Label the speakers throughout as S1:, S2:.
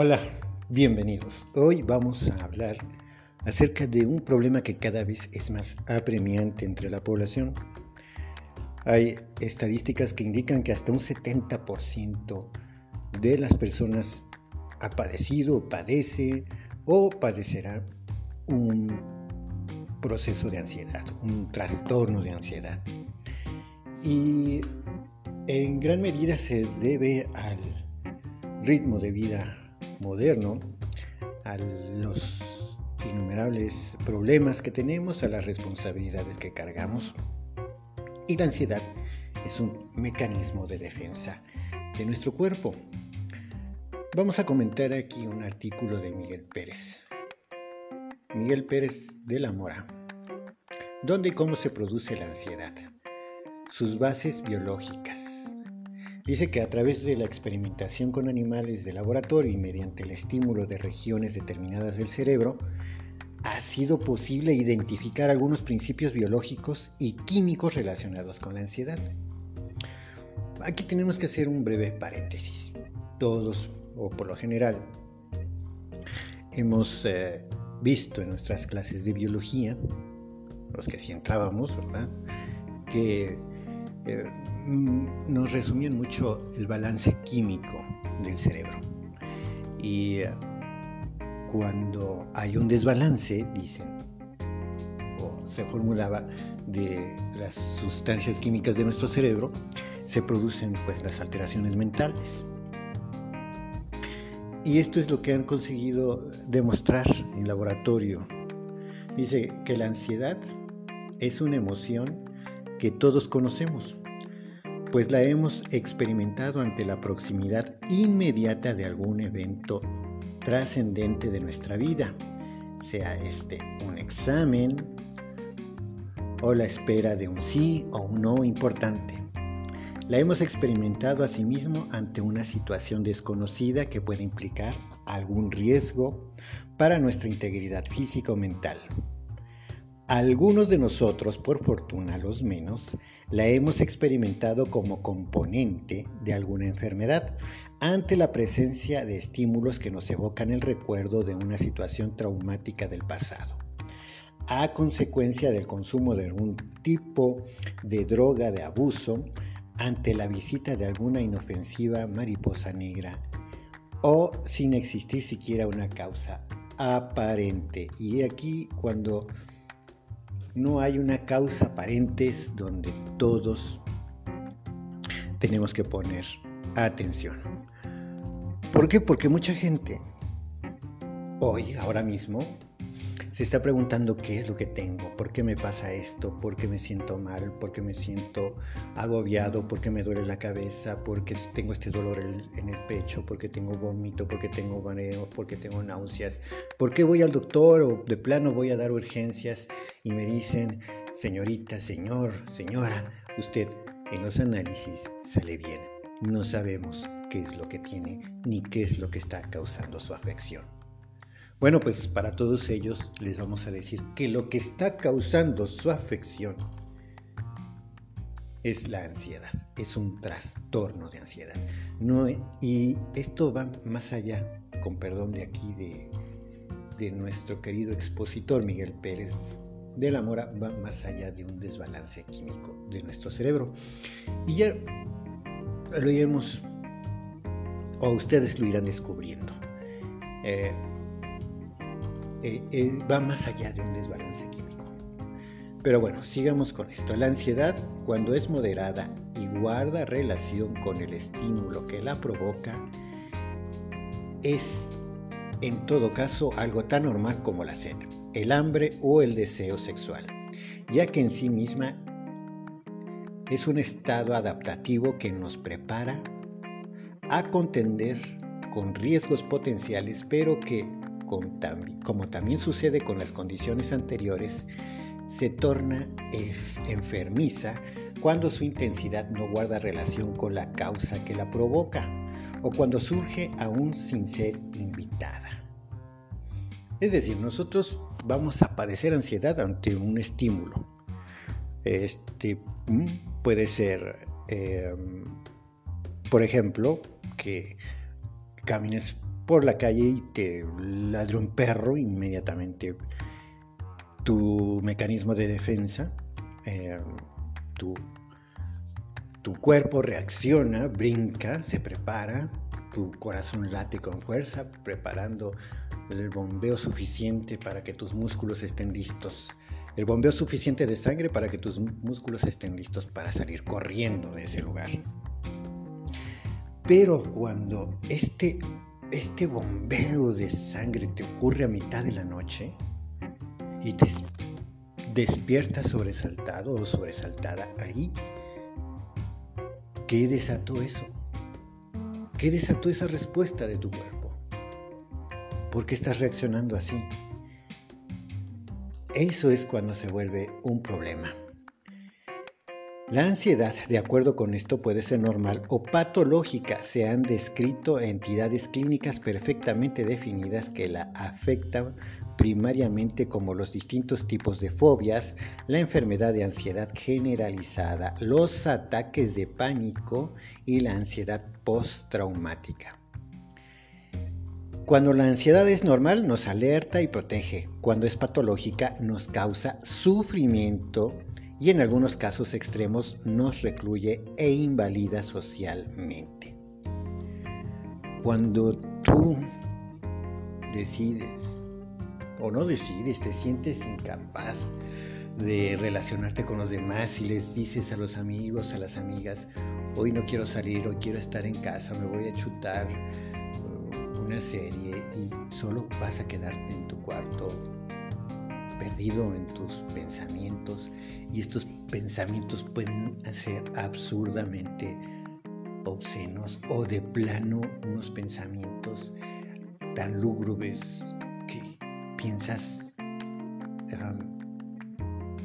S1: Hola, bienvenidos. Hoy vamos a hablar acerca de un problema que cada vez es más apremiante entre la población. Hay estadísticas que indican que hasta un 70% de las personas ha padecido, padece o padecerá un proceso de ansiedad, un trastorno de ansiedad. Y en gran medida se debe al ritmo de vida moderno, a los innumerables problemas que tenemos, a las responsabilidades que cargamos. Y la ansiedad es un mecanismo de defensa de nuestro cuerpo. Vamos a comentar aquí un artículo de Miguel Pérez. Miguel Pérez de la Mora. ¿Dónde y cómo se produce la ansiedad? Sus bases biológicas Dice que a través de la experimentación con animales de laboratorio y mediante el estímulo de regiones determinadas del cerebro, ha sido posible identificar algunos principios biológicos y químicos relacionados con la ansiedad. Aquí tenemos que hacer un breve paréntesis. Todos, o por lo general, hemos eh, visto en nuestras clases de biología, los que sí entrábamos, ¿verdad? Que eh, nos resumían mucho el balance químico del cerebro. Y eh, cuando hay un desbalance, dicen, o se formulaba de las sustancias químicas de nuestro cerebro, se producen pues las alteraciones mentales. Y esto es lo que han conseguido demostrar en laboratorio. Dice que la ansiedad es una emoción que todos conocemos, pues la hemos experimentado ante la proximidad inmediata de algún evento trascendente de nuestra vida, sea este un examen o la espera de un sí o un no importante. La hemos experimentado asimismo ante una situación desconocida que puede implicar algún riesgo para nuestra integridad física o mental. Algunos de nosotros, por fortuna los menos, la hemos experimentado como componente de alguna enfermedad ante la presencia de estímulos que nos evocan el recuerdo de una situación traumática del pasado. A consecuencia del consumo de algún tipo de droga de abuso, ante la visita de alguna inofensiva mariposa negra o sin existir siquiera una causa aparente. Y aquí cuando no hay una causa aparente donde todos tenemos que poner atención. ¿Por qué? Porque mucha gente hoy, ahora mismo, se está preguntando qué es lo que tengo, por qué me pasa esto, por qué me siento mal, por qué me siento agobiado, por qué me duele la cabeza, por qué tengo este dolor en el pecho, por qué tengo vómito, por qué tengo mareo, por qué tengo náuseas, por qué voy al doctor o de plano voy a dar urgencias y me dicen, señorita, señor, señora, usted en los análisis sale bien. No sabemos qué es lo que tiene ni qué es lo que está causando su afección. Bueno, pues para todos ellos les vamos a decir que lo que está causando su afección es la ansiedad, es un trastorno de ansiedad. No, y esto va más allá, con perdón de aquí de, de nuestro querido expositor Miguel Pérez de la Mora, va más allá de un desbalance químico de nuestro cerebro. Y ya lo iremos, o ustedes lo irán descubriendo. Eh, eh, eh, va más allá de un desbalance químico. Pero bueno, sigamos con esto. La ansiedad, cuando es moderada y guarda relación con el estímulo que la provoca, es en todo caso algo tan normal como la sed, el hambre o el deseo sexual, ya que en sí misma es un estado adaptativo que nos prepara a contender con riesgos potenciales, pero que como también sucede con las condiciones anteriores, se torna enfermiza cuando su intensidad no guarda relación con la causa que la provoca o cuando surge aún sin ser invitada. Es decir, nosotros vamos a padecer ansiedad ante un estímulo. Este mm, puede ser, em, por ejemplo, que camines por la calle y te ladra un perro, inmediatamente tu mecanismo de defensa, eh, tu, tu cuerpo reacciona, brinca, se prepara, tu corazón late con fuerza, preparando el bombeo suficiente para que tus músculos estén listos. El bombeo suficiente de sangre para que tus músculos estén listos para salir corriendo de ese lugar. Pero cuando este, este bombeo de sangre te ocurre a mitad de la noche y te despiertas sobresaltado o sobresaltada ahí, ¿qué desató eso? ¿Qué desató esa respuesta de tu cuerpo? ¿Por qué estás reaccionando así? Eso es cuando se vuelve un problema. La ansiedad, de acuerdo con esto, puede ser normal o patológica. Se han descrito entidades clínicas perfectamente definidas que la afectan primariamente como los distintos tipos de fobias, la enfermedad de ansiedad generalizada, los ataques de pánico y la ansiedad postraumática. Cuando la ansiedad es normal nos alerta y protege. Cuando es patológica nos causa sufrimiento y en algunos casos extremos nos recluye e invalida socialmente. Cuando tú decides o no decides, te sientes incapaz de relacionarte con los demás y les dices a los amigos, a las amigas, hoy no quiero salir, hoy quiero estar en casa, me voy a chutar uh, una serie y solo vas a quedarte en tu cuarto perdido en tus pensamientos y estos pensamientos pueden ser absurdamente obscenos o de plano unos pensamientos tan lúgubres que piensas,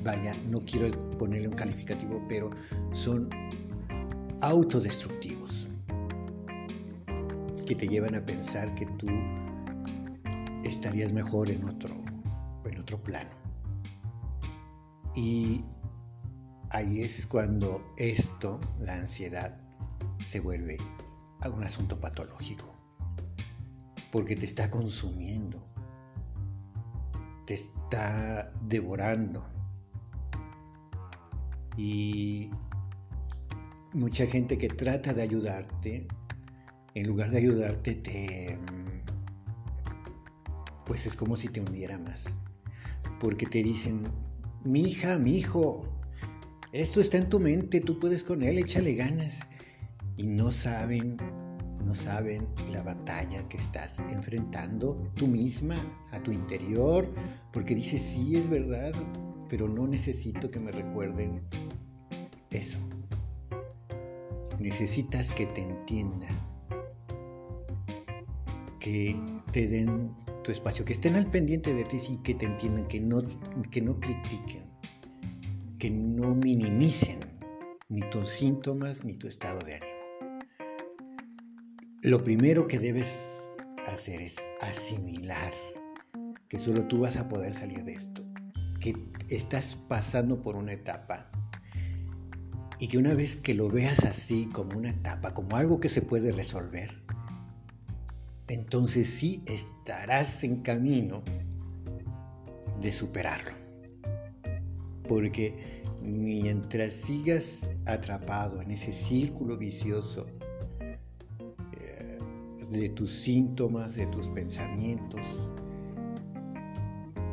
S1: vaya, no quiero ponerle un calificativo, pero son autodestructivos que te llevan a pensar que tú estarías mejor en otro plano. Y ahí es cuando esto, la ansiedad, se vuelve un asunto patológico. Porque te está consumiendo, te está devorando. Y mucha gente que trata de ayudarte, en lugar de ayudarte, te... Pues es como si te hundiera más porque te dicen, mi hija, mi hijo, esto está en tu mente, tú puedes con él, échale ganas. Y no saben, no saben la batalla que estás enfrentando tú misma, a tu interior, porque dices, sí, es verdad, pero no necesito que me recuerden eso. Necesitas que te entiendan, que te den tu espacio, que estén al pendiente de ti y que te entiendan, que no, que no critiquen, que no minimicen ni tus síntomas ni tu estado de ánimo. Lo primero que debes hacer es asimilar que solo tú vas a poder salir de esto, que estás pasando por una etapa y que una vez que lo veas así como una etapa, como algo que se puede resolver, entonces sí estarás en camino de superarlo. Porque mientras sigas atrapado en ese círculo vicioso eh, de tus síntomas, de tus pensamientos,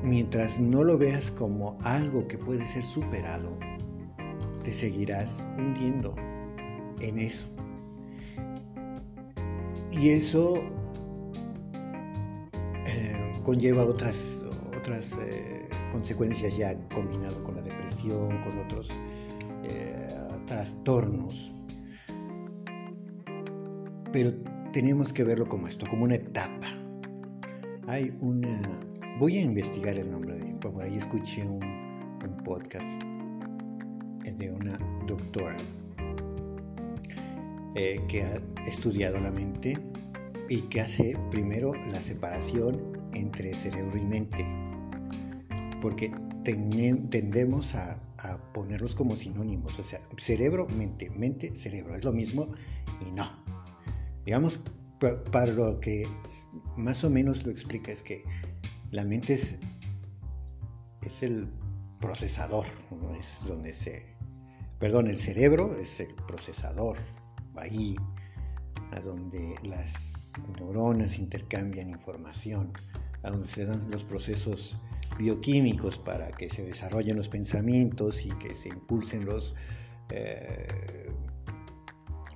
S1: mientras no lo veas como algo que puede ser superado, te seguirás hundiendo en eso. Y eso conlleva otras, otras eh, consecuencias ya combinado con la depresión, con otros eh, trastornos. Pero tenemos que verlo como esto, como una etapa. Hay una... Voy a investigar el nombre de... Por ahí escuché un, podcast de una doctora eh, que ha estudiado la mente y que hace primero la separación entre cerebro y mente, porque tendemos a, ponerlos como sinónimos, o sea, cerebro, mente, mente, cerebro, es lo mismo y no. Digamos para lo que más o menos lo explica es que la mente es, es el procesador, es donde se, perdón, el cerebro es el procesador, ahí a donde las neuronas intercambian información, a donde se dan los procesos bioquímicos para que se desarrollen los pensamientos y que se impulsen los, eh,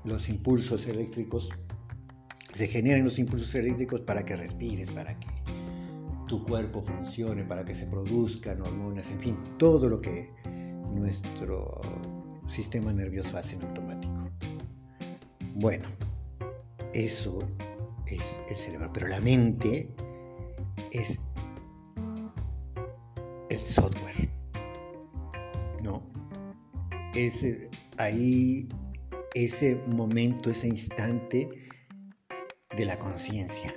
S1: los impulsos eléctricos se generen los impulsos eléctricos para que respires, para que tu cuerpo funcione, para que se produzcan hormonas, en fin, todo lo que nuestro sistema nervioso hace en automático. Bueno, eso es el cerebro, pero la mente es el software, ¿no? Es ahí ese momento, ese instante de la conciencia,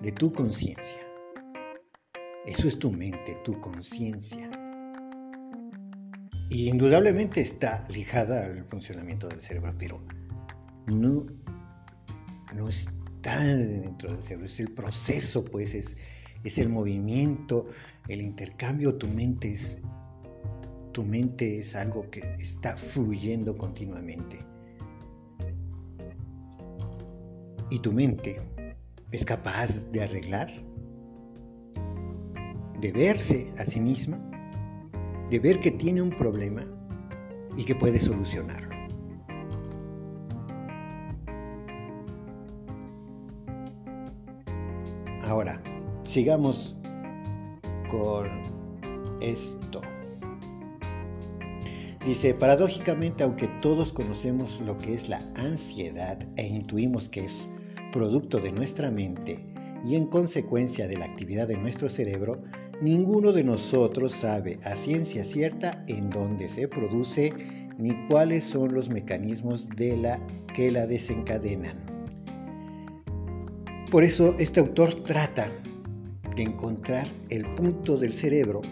S1: de tu conciencia. Eso es tu mente, tu conciencia. Y indudablemente está ligada al funcionamiento del cerebro, pero no, no dentro del cerebro, es el proceso, pues es, es el movimiento, el intercambio, tu mente es, tu mente es algo que está fluyendo continuamente. y tu mente es capaz de arreglar, de verse a sí misma, de ver que tiene un problema y que puede solucionarlo. Ahora, sigamos con esto. Dice, paradójicamente, aunque todos conocemos lo que es la ansiedad e intuimos que es producto de nuestra mente y en consecuencia de la actividad de nuestro cerebro, ninguno de nosotros sabe a ciencia cierta en dónde se produce ni cuáles son los mecanismos de la que la desencadenan. Por eso este autor trata de encontrar el punto del cerebro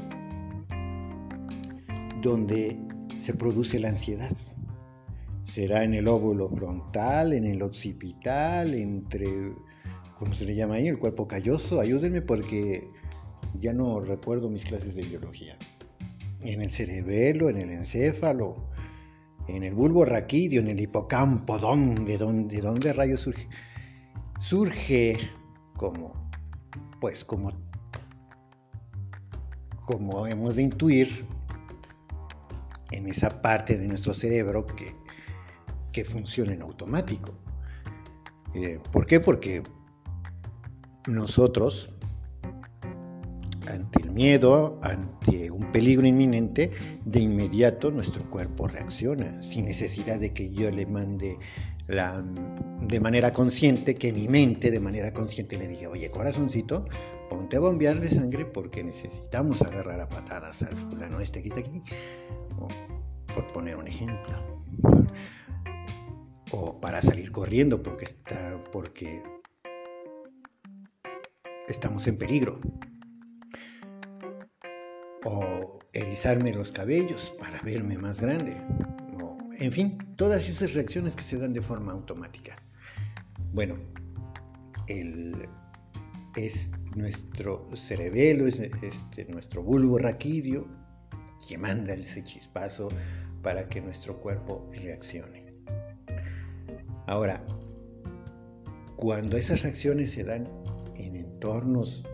S1: donde se produce la ansiedad será en el óvulo frontal, en el occipital, entre, ¿cómo se le llama ahí? El cuerpo calloso. Ayúdenme porque ya no recuerdo mis clases de biología. En el cerebelo, en el encéfalo, en el bulbo raquídeo, en el hipocampo, ¿dónde, dónde, dónde rayos surge? Surge como, pues como, como hemos de intuir, en esa parte de nuestro cerebro que que funcione en automático. Eh, ¿Por qué? Porque nosotros, ante miedo, ante un peligro inminente, de inmediato nuestro cuerpo reacciona, sin necesidad de que yo le mande la, de manera consciente, que mi mente de manera consciente le diga, oye corazoncito, ponte a bombearle sangre porque necesitamos agarrar a patadas al fulano este que está aquí, por poner un ejemplo. O para salir corriendo porque, está, porque estamos en peligro, o erizarme los cabellos para verme más grande, o, en fin, todas esas reacciones que se dan de forma automática. Bueno, el, es nuestro cerebelo, es este, nuestro bulbo raquídeo que manda ese chispazo para que nuestro cuerpo reaccione. Ahora, cuando esas reacciones se dan en entornos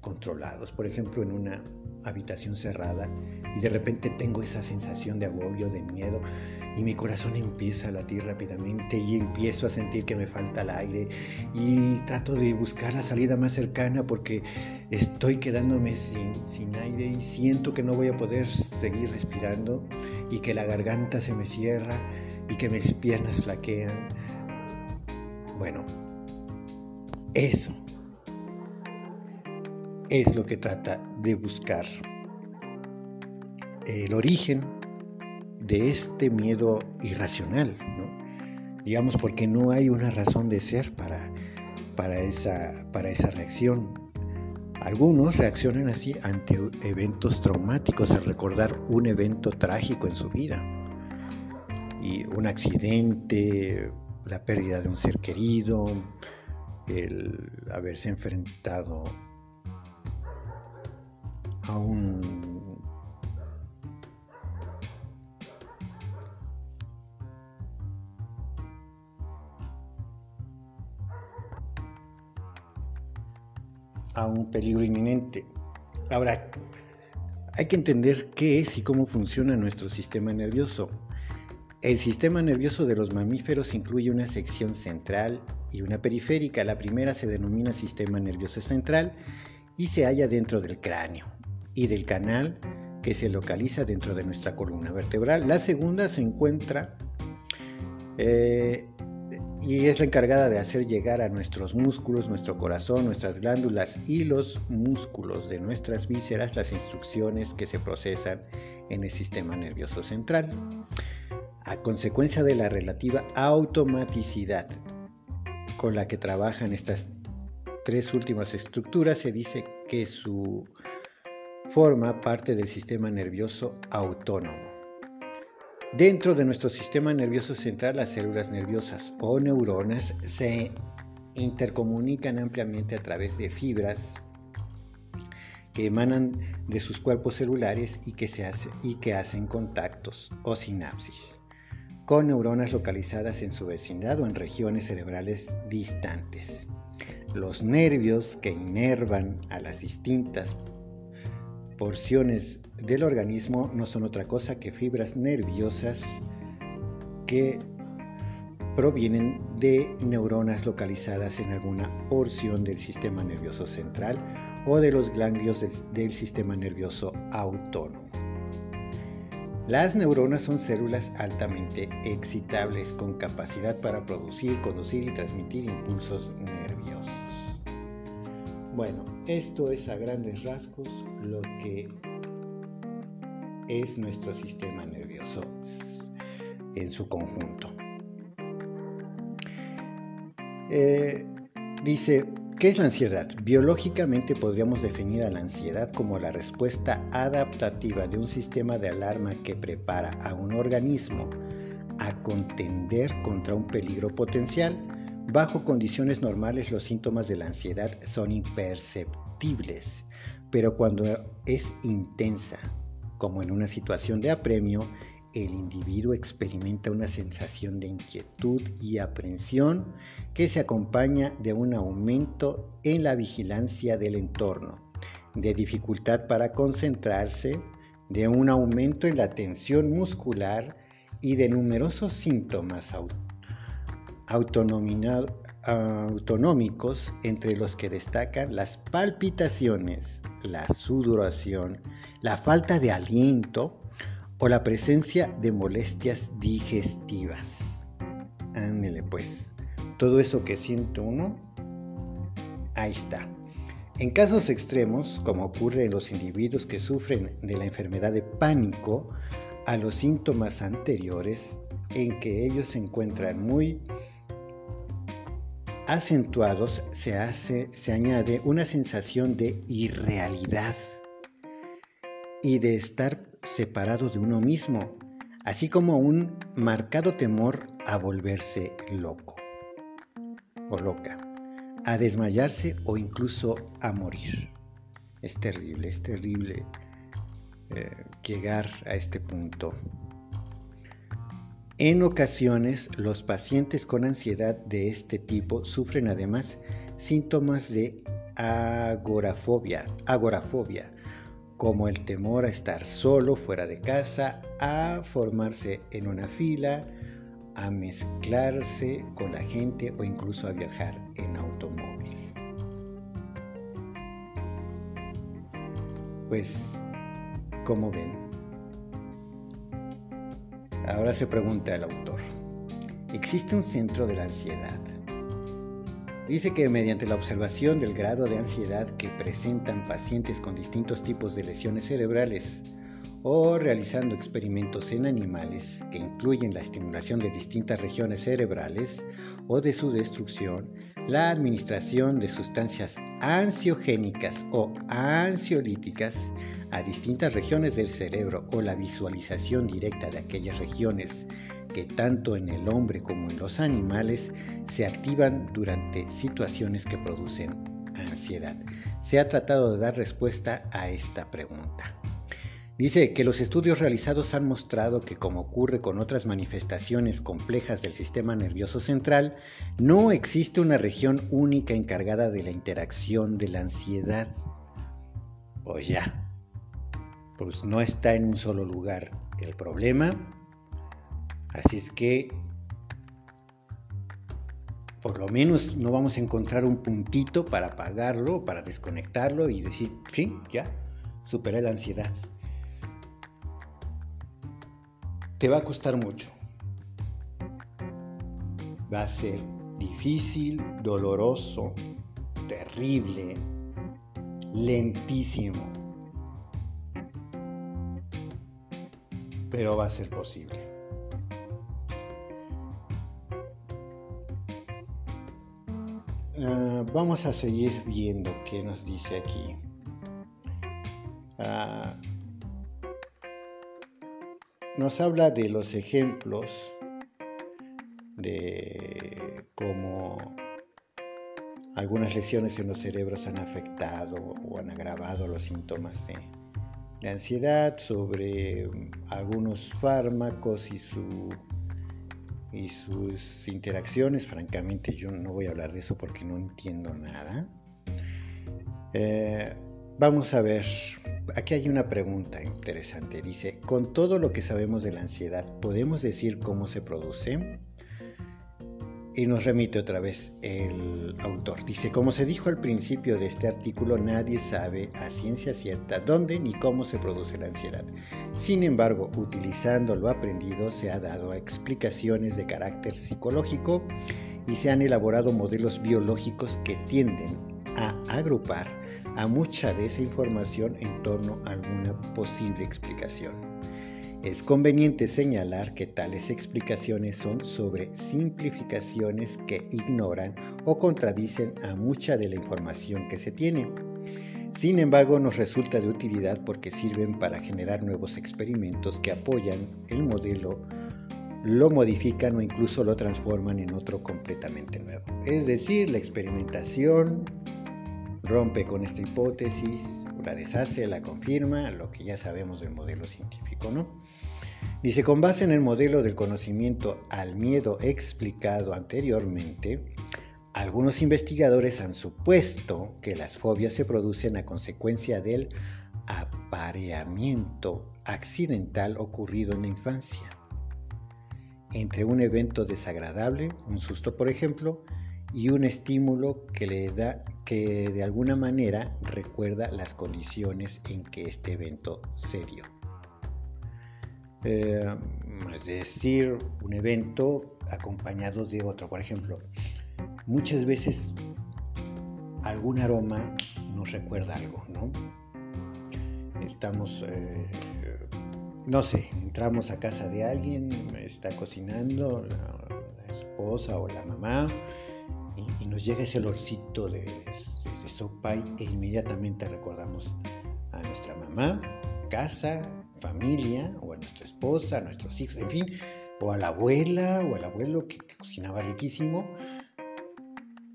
S1: controlados, por ejemplo en una habitación cerrada, y de repente tengo esa sensación de agobio, de miedo, y mi corazón empieza a latir rápidamente y empiezo a sentir que me falta el aire y trato de buscar la salida más cercana porque estoy quedándome sin, sin aire y siento que no voy a poder seguir respirando y que la garganta se me cierra y que mis piernas flaquean. Bueno, eso es lo que trata de buscar el origen de este miedo irracional, digamos porque no hay una razón de ser para, para, esa, para esa reacción. Algunos reaccionan así ante eventos traumáticos al recordar un evento trágico en su vida y un accidente, la pérdida de un ser querido, el haberse enfrentado a un a un peligro inminente. Ahora, hay que entender qué es y cómo funciona nuestro sistema nervioso. El sistema nervioso de los mamíferos incluye una sección central y una periférica. La primera se denomina sistema nervioso central y se halla dentro del cráneo y del canal que se localiza dentro de nuestra columna vertebral. La segunda se encuentra eh, y es la encargada de hacer llegar a nuestros músculos, nuestro corazón, nuestras glándulas y los músculos de nuestras vísceras las instrucciones que se procesan en el sistema nervioso central. A consecuencia de la relativa automaticidad con la que trabajan estas tres últimas estructuras, se dice que su forma parte del sistema nervioso autónomo. Dentro de nuestro sistema nervioso central, las células nerviosas o neuronas se intercomunican ampliamente a través de fibras que emanan de sus cuerpos celulares y que, hacen contactos o sinapsis con neuronas localizadas en su vecindad o en regiones cerebrales distantes. Los nervios que inervan a las distintas porciones del organismo no son otra cosa que fibras nerviosas que provienen de neuronas localizadas en alguna porción del sistema nervioso central o de los ganglios del, sistema nervioso autónomo. Las neuronas son células altamente excitables con capacidad para producir, conducir y transmitir impulsos nerviosos. Bueno, esto es a grandes rasgos lo que es nuestro sistema nervioso en su conjunto. Eh, dice, ¿qué es la ansiedad? Biológicamente podríamos definir a la ansiedad como la respuesta adaptativa de un sistema de alarma que prepara a un organismo a contender contra un peligro potencial Bajo condiciones normales los síntomas de la ansiedad son imperceptibles, pero cuando es intensa, como en una situación de apremio, el individuo experimenta una sensación de inquietud y aprensión que se acompaña de un aumento en la vigilancia del entorno, de dificultad para concentrarse, de un aumento en la tensión muscular y de numerosos síntomas autonómicos entre los que destacan las palpitaciones, la sudoración, la falta de aliento o la presencia de molestias digestivas. Ándele pues, todo eso que siente uno, ahí está. En casos extremos, como ocurre en los individuos que sufren de la enfermedad de pánico, a los síntomas anteriores en que ellos se encuentran muy acentuados se, hace, se añade una sensación de irrealidad y de estar separado de uno mismo, así como un marcado temor a volverse loco o loca, a desmayarse o incluso a morir. Es terrible, es terrible eh, llegar a este punto. En ocasiones, los pacientes con ansiedad de este tipo sufren además síntomas de agorafobia, agorafobia, como el temor a estar solo fuera de casa, a formarse en una fila, a mezclarse con la gente o incluso a viajar en automóvil. Pues, como ven, Ahora se pregunta el autor, ¿existe un centro de la ansiedad? Dice que mediante la observación del grado de ansiedad que presentan pacientes con distintos tipos de lesiones cerebrales o realizando experimentos en animales que incluyen la estimulación de distintas regiones cerebrales o de su destrucción, la administración de sustancias ansiogénicas o ansiolíticas a distintas regiones del cerebro o la visualización directa de aquellas regiones que tanto en el hombre como en los animales se activan durante situaciones que producen ansiedad. Se ha tratado de dar respuesta a esta pregunta. Dice que los estudios realizados han mostrado que, como ocurre con otras manifestaciones complejas del sistema nervioso central, no existe una región única encargada de la interacción de la ansiedad. Pues ya, pues no está en un solo lugar el problema. Así es que, por lo menos no vamos a encontrar un puntito para apagarlo, para desconectarlo y decir, sí, ya, superé la ansiedad. Te va a costar mucho. Va a ser difícil, doloroso, terrible, lentísimo. Pero va a ser posible. Ah, vamos a seguir viendo qué nos dice aquí. Uh, nos habla de los ejemplos de cómo algunas lesiones en los cerebros han afectado o han agravado los síntomas de, ansiedad, sobre algunos fármacos y, su, y sus interacciones. Francamente yo no voy a hablar de eso porque no entiendo nada. Eh, vamos a ver aquí hay una pregunta interesante. Dice, con todo lo que sabemos de la ansiedad, ¿podemos decir cómo se produce? Y nos remite otra vez el autor. Dice, como se dijo al principio de este artículo, nadie sabe a ciencia cierta dónde ni cómo se produce la ansiedad. Sin embargo, utilizando lo aprendido, se ha dado explicaciones de carácter psicológico y se han elaborado modelos biológicos que tienden a agrupar a mucha de esa información en torno a alguna posible explicación. Es conveniente señalar que tales explicaciones son sobre simplificaciones que ignoran o contradicen a mucha de la información que se tiene. Sin embargo, nos resulta de utilidad porque sirven para generar nuevos experimentos que apoyan el modelo, lo modifican o incluso lo transforman en otro completamente nuevo. Es decir, la experimentación rompe con esta hipótesis, la deshace, la confirma, lo que ya sabemos del modelo científico, ¿no? Dice, con base en el modelo del conocimiento al miedo explicado anteriormente, algunos investigadores han supuesto que las fobias se producen a consecuencia del apareamiento accidental ocurrido en la infancia. Entre un evento desagradable, un susto por ejemplo, y un estímulo que le da que de alguna manera recuerda las condiciones en que este evento se dio. Eh, es decir, un evento acompañado de otro. Por ejemplo, muchas veces algún aroma nos recuerda algo, ¿no? Estamos, eh, no sé, entramos a casa de alguien, está cocinando la esposa o la mamá, y, nos llega ese olorcito de, sopa e inmediatamente recordamos a nuestra mamá, casa, familia, o a nuestra esposa, a nuestros hijos, en fin, o a la abuela o al abuelo que, cocinaba riquísimo,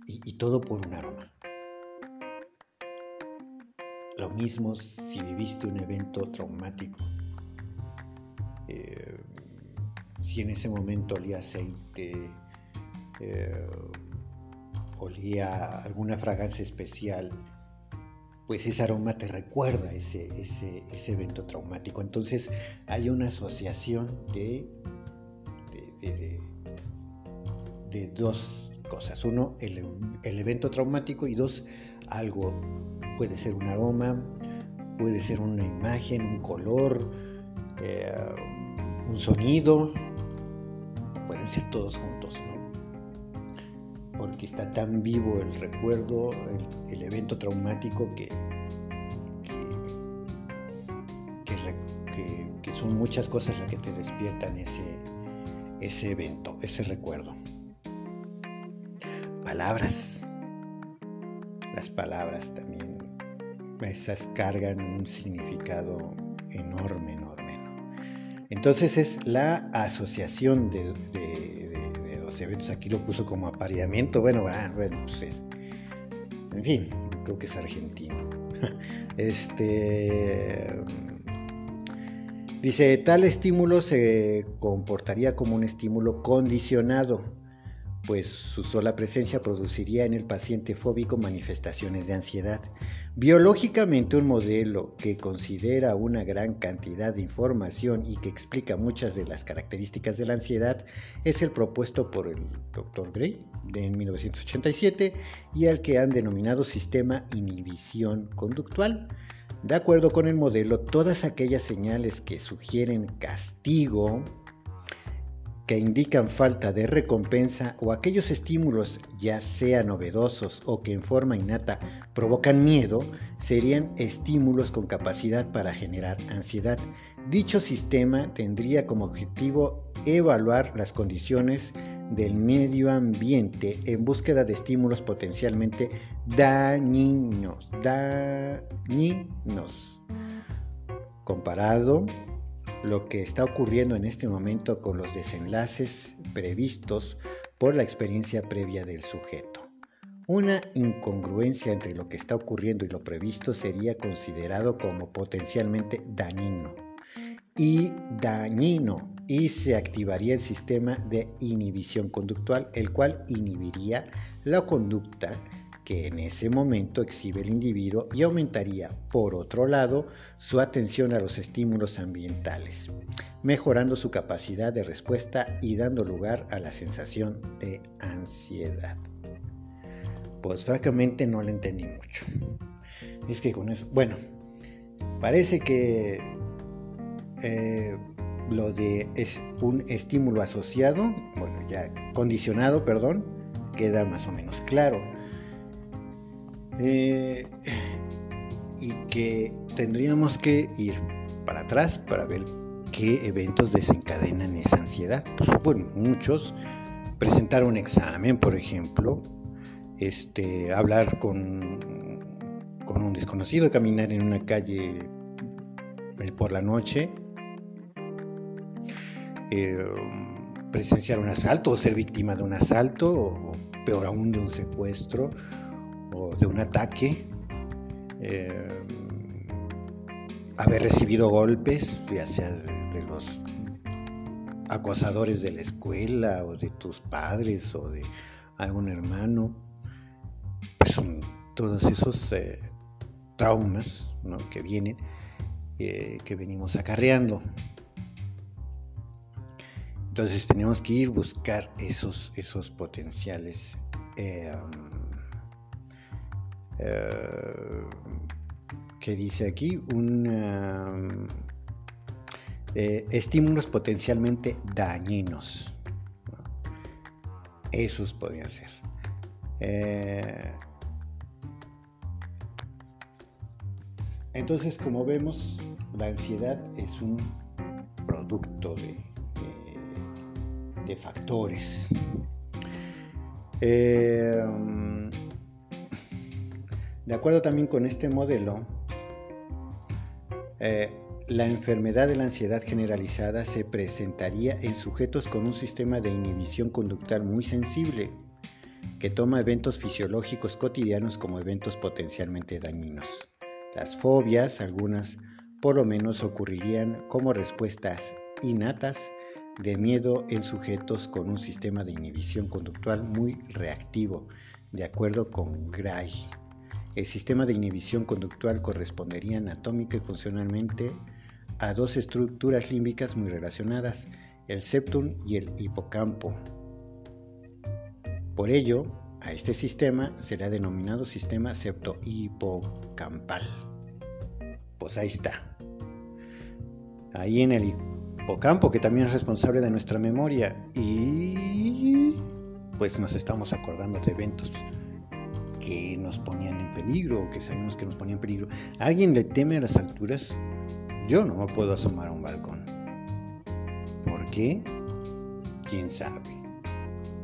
S1: y, todo por un aroma. Lo mismo si viviste un evento traumático. Eh, si en ese momento olía aceite, eh, olía alguna fragancia especial, pues ese aroma te recuerda ese, ese, evento traumático. Entonces hay una asociación de, de, dos cosas. Uno, el, evento traumático y dos, algo. Puede ser un aroma, puede ser una imagen, un color, eh, un sonido, pueden ser todos juntos porque está tan vivo el recuerdo, el, evento traumático que, que, son muchas cosas las que te despiertan ese, ese evento, ese recuerdo. Palabras. Las palabras también, esas cargan un significado enorme, enorme. Entonces es la asociación de, los eventos. Aquí lo puso como apareamiento. Bueno, bueno, pues es. En fin, creo que es argentino. Este. Dice, tal estímulo se comportaría como un estímulo condicionado pues su sola presencia produciría en el paciente fóbico manifestaciones de ansiedad. Biológicamente un modelo que considera una gran cantidad de información y que explica muchas de las características de la ansiedad es el propuesto por el Dr. Gray en 1987 y al que han denominado sistema inhibición conductual. De acuerdo con el modelo, todas aquellas señales que sugieren castigo, que indican falta de recompensa o aquellos estímulos, ya sean novedosos o que en forma innata provocan miedo, serían estímulos con capacidad para generar ansiedad. Dicho sistema tendría como objetivo evaluar las condiciones del medio ambiente en búsqueda de estímulos potencialmente dañinos, dañinos. Comparado lo que está ocurriendo en este momento con los desenlaces previstos por la experiencia previa del sujeto. Una incongruencia entre lo que está ocurriendo y lo previsto sería considerado como potencialmente dañino y dañino y se activaría el sistema de inhibición conductual, el cual inhibiría la conducta que en ese momento exhibe el individuo y aumentaría, por otro lado, su atención a los estímulos ambientales, mejorando su capacidad de respuesta y dando lugar a la sensación de ansiedad. Pues francamente no le entendí mucho. Es que con eso, bueno, parece que eh, lo de es un estímulo asociado, bueno, ya condicionado, perdón, queda más o menos claro eh, y que tendríamos que ir para atrás para ver qué eventos desencadenan esa ansiedad. Pues, bueno, muchos, presentar un examen, por ejemplo, este, hablar con, con un desconocido, caminar en una calle eh, por la noche, eh, presenciar un asalto o ser víctima de un asalto, o peor aún de un secuestro, de un ataque, eh, haber recibido golpes, ya sea de, los acosadores de la escuela o de tus padres o de algún hermano, pues son todos esos eh, traumas que vienen, eh, que venimos acarreando. Entonces tenemos que ir buscar esos, esos potenciales eh, que dice aquí, un, eh, estímulos potencialmente dañinos. Esos podrían ser. Eh, entonces, como vemos, la ansiedad es un producto de, de, factores. De acuerdo también con este modelo, eh, la enfermedad de la ansiedad generalizada se presentaría en sujetos con un sistema de inhibición conductual muy sensible, que toma eventos fisiológicos cotidianos como eventos potencialmente dañinos. Las fobias, algunas por lo menos, ocurrirían como respuestas innatas de miedo en sujetos con un sistema de inhibición conductual muy reactivo, de acuerdo con Gray. El sistema de inhibición conductual correspondería anatómica y funcionalmente a dos estructuras límbicas muy relacionadas, el septum y el hipocampo. Por ello, a este sistema será denominado sistema septo-hipocampal. Pues ahí está. Ahí en el hipocampo, que también es responsable de nuestra memoria, y pues nos estamos acordando de eventos que nos ponían en peligro o que sabemos que nos ponían en peligro. ¿Alguien le teme a las alturas? Yo no me puedo asomar a un balcón. qué? ¿Quién sabe?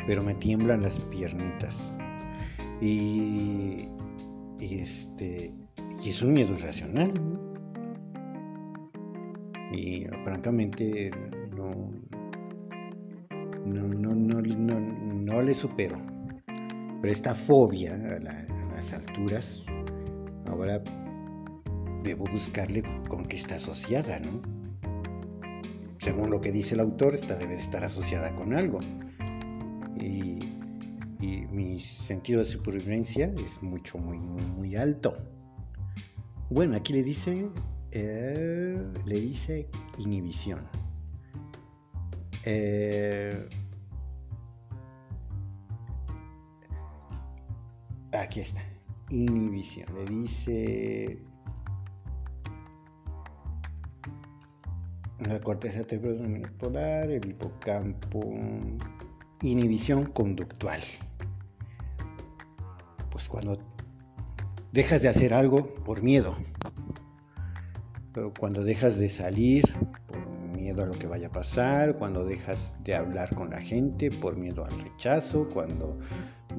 S1: Pero me tiemblan las piernitas. Y, y este y es un miedo irracional. Y francamente no, no, no, no, le supero. Pero esta fobia a, a las alturas, ahora debo buscarle con qué está asociada, ¿no? Según lo que dice el autor, esta debe estar asociada con algo. Y, mi sentido de supervivencia es mucho, muy, muy, muy alto. Bueno, aquí le dice, eh, le dice inhibición. Eh, aquí está, inhibición. Le dice la corteza temporal polar, el hipocampo, inhibición conductual. Pues cuando dejas de hacer algo por miedo, cuando dejas de salir por miedo a lo que vaya a pasar, cuando dejas de hablar con la gente por miedo al rechazo, cuando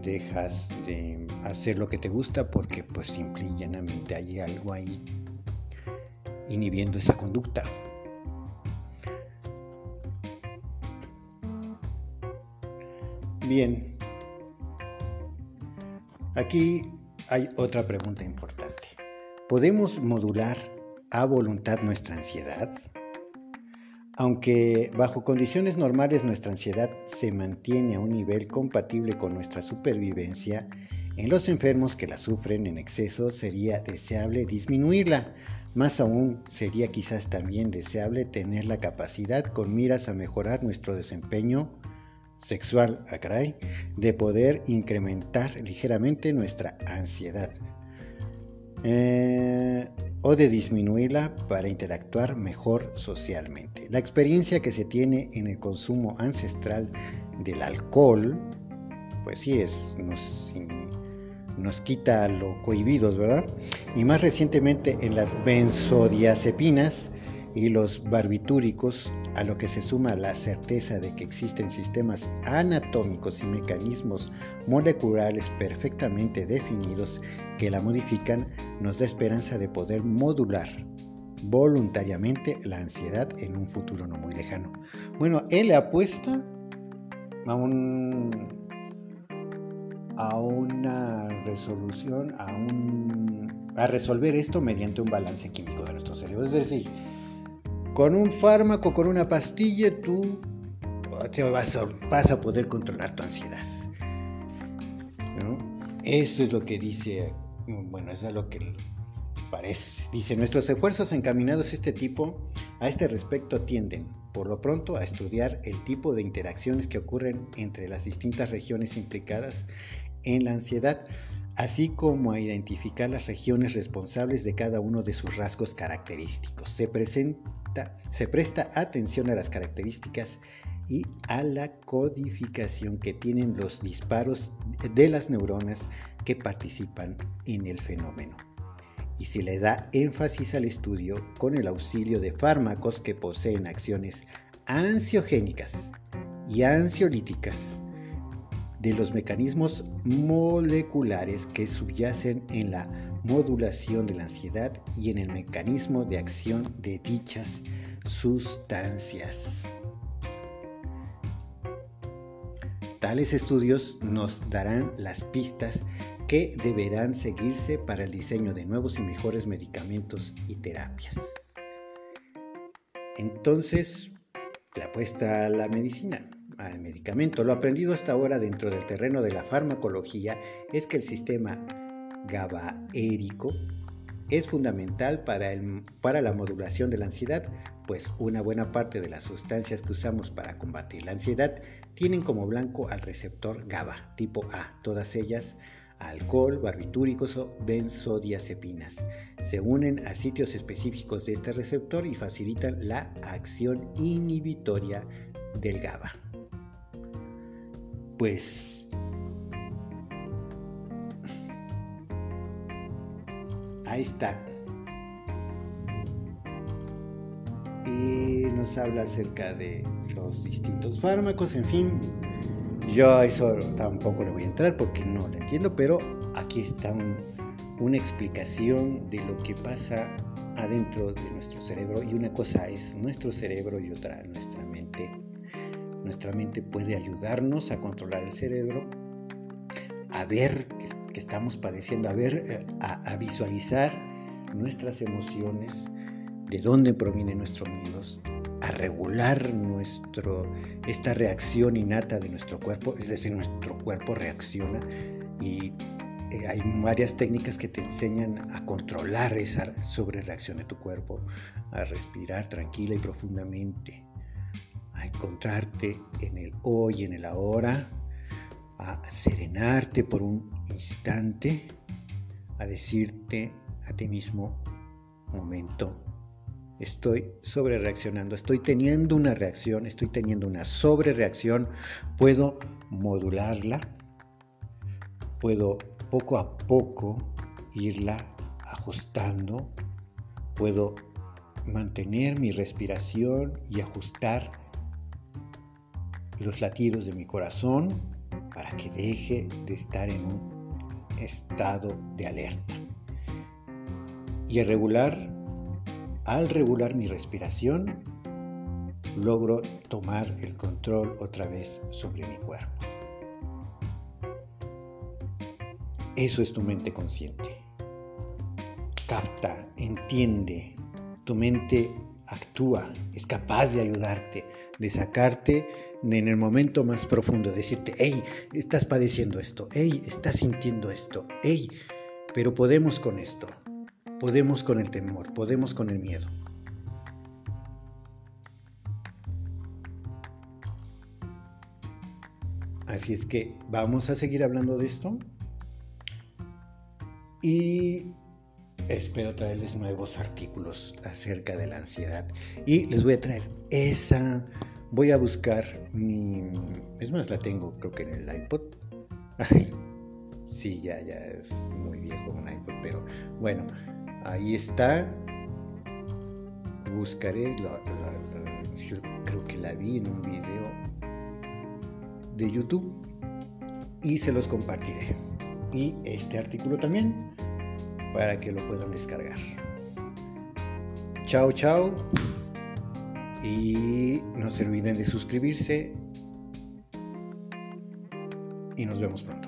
S1: dejas de hacer lo que te gusta porque pues simple y llanamente hay algo ahí inhibiendo esa conducta. Bien, aquí hay otra pregunta importante. ¿Podemos modular a voluntad nuestra ansiedad? Aunque bajo condiciones normales nuestra ansiedad se mantiene a un nivel compatible con nuestra supervivencia, en los enfermos que la sufren en exceso sería deseable disminuirla. Más aún sería quizás también deseable tener la capacidad con miras a mejorar nuestro desempeño sexual, ah, de poder incrementar ligeramente nuestra ansiedad eh, o de disminuirla para interactuar mejor socialmente. La experiencia que se tiene en el consumo ancestral del alcohol, pues sí, es, nos, nos quita lo cohibidos, ¿verdad? Y más recientemente en las benzodiazepinas, y los barbitúricos, a lo que se suma la certeza de que existen sistemas anatómicos y mecanismos moleculares perfectamente definidos que la modifican, nos da esperanza de poder modular voluntariamente la ansiedad en un futuro no muy lejano. Bueno, él apuesta a un una resolución, a un a resolver esto mediante un balance químico de nuestro cerebro, es decir, con un fármaco, con una pastilla, tú te vas a, poder controlar tu ansiedad. Eso es lo que dice, bueno, eso es lo que parece. Dice, nuestros esfuerzos encaminados a este tipo, a este respecto, tienden, por lo pronto, a estudiar el tipo de interacciones que ocurren entre las distintas regiones implicadas en la ansiedad, así como a identificar las regiones responsables de cada uno de sus rasgos característicos. Se presenta se presta atención a las características y a la codificación que tienen los disparos de las neuronas que participan en el fenómeno. Y se le da énfasis al estudio con el auxilio de fármacos que poseen acciones ansiogénicas y ansiolíticas de los mecanismos moleculares que subyacen en la modulación de la ansiedad y en el mecanismo de acción de dichas sustancias. Tales estudios nos darán las pistas que deberán seguirse para el diseño de nuevos y mejores medicamentos y terapias. Entonces, la apuesta a la medicina, al medicamento. Lo aprendido hasta ahora dentro del terreno de la farmacología es que el sistema GABAérico es fundamental para, para la modulación de la ansiedad, pues una buena parte de las sustancias que usamos para combatir la ansiedad tienen como blanco al receptor GABA tipo A, todas ellas alcohol, barbitúricos o benzodiazepinas. Se unen a sitios específicos de este receptor y facilitan la acción inhibitoria del GABA. Pues Ahí está. Y nos habla acerca de los distintos fármacos, en fin. Yo a eso tampoco le voy a entrar porque no lo entiendo, pero aquí está una explicación de lo que pasa adentro de nuestro cerebro y una cosa es nuestro cerebro y otra nuestra mente. Nuestra mente puede ayudarnos a controlar el cerebro, a ver que, estamos padeciendo, a ver, eh, a visualizar nuestras emociones, de dónde provienen nuestros miedos, a regular nuestro, esta reacción innata de nuestro cuerpo, es decir, nuestro cuerpo reacciona y eh, hay varias técnicas que te enseñan a controlar esa sobrereacción de tu cuerpo, a respirar tranquila y profundamente, encontrarte en el hoy, en el ahora, a serenarte por un instante, a decirte a ti mismo, momento, estoy sobre reaccionando, estoy teniendo una reacción, estoy teniendo una sobre reacción, puedo modularla, puedo poco a poco irla ajustando, puedo mantener mi respiración y ajustar los latidos de mi corazón para que deje de estar en un estado de alerta. Y el regular al regular mi respiración, logro tomar el control otra vez sobre mi cuerpo. Eso es tu mente consciente. Capta, entiende, tu mente actúa, es capaz de ayudarte, de sacarte en el momento más profundo, decirte, hey, estás padeciendo esto, hey, estás sintiendo esto, hey, pero podemos con esto, Podemos con el temor, podemos con el miedo. Así es que vamos a seguir hablando de esto. Y espero traerles nuevos artículos acerca de la ansiedad. Y les voy a traer esa. Voy a buscar mi. Es más, la tengo creo que en el iPod. sí, ya, ya es muy viejo un iPod, pero bueno, Ahí está. Buscaré, yo creo que la vi en un video de YouTube y se los compartiré. Y este artículo también para que lo puedan descargar. Chao, chao. Y no se olviden de suscribirse. Y nos vemos pronto.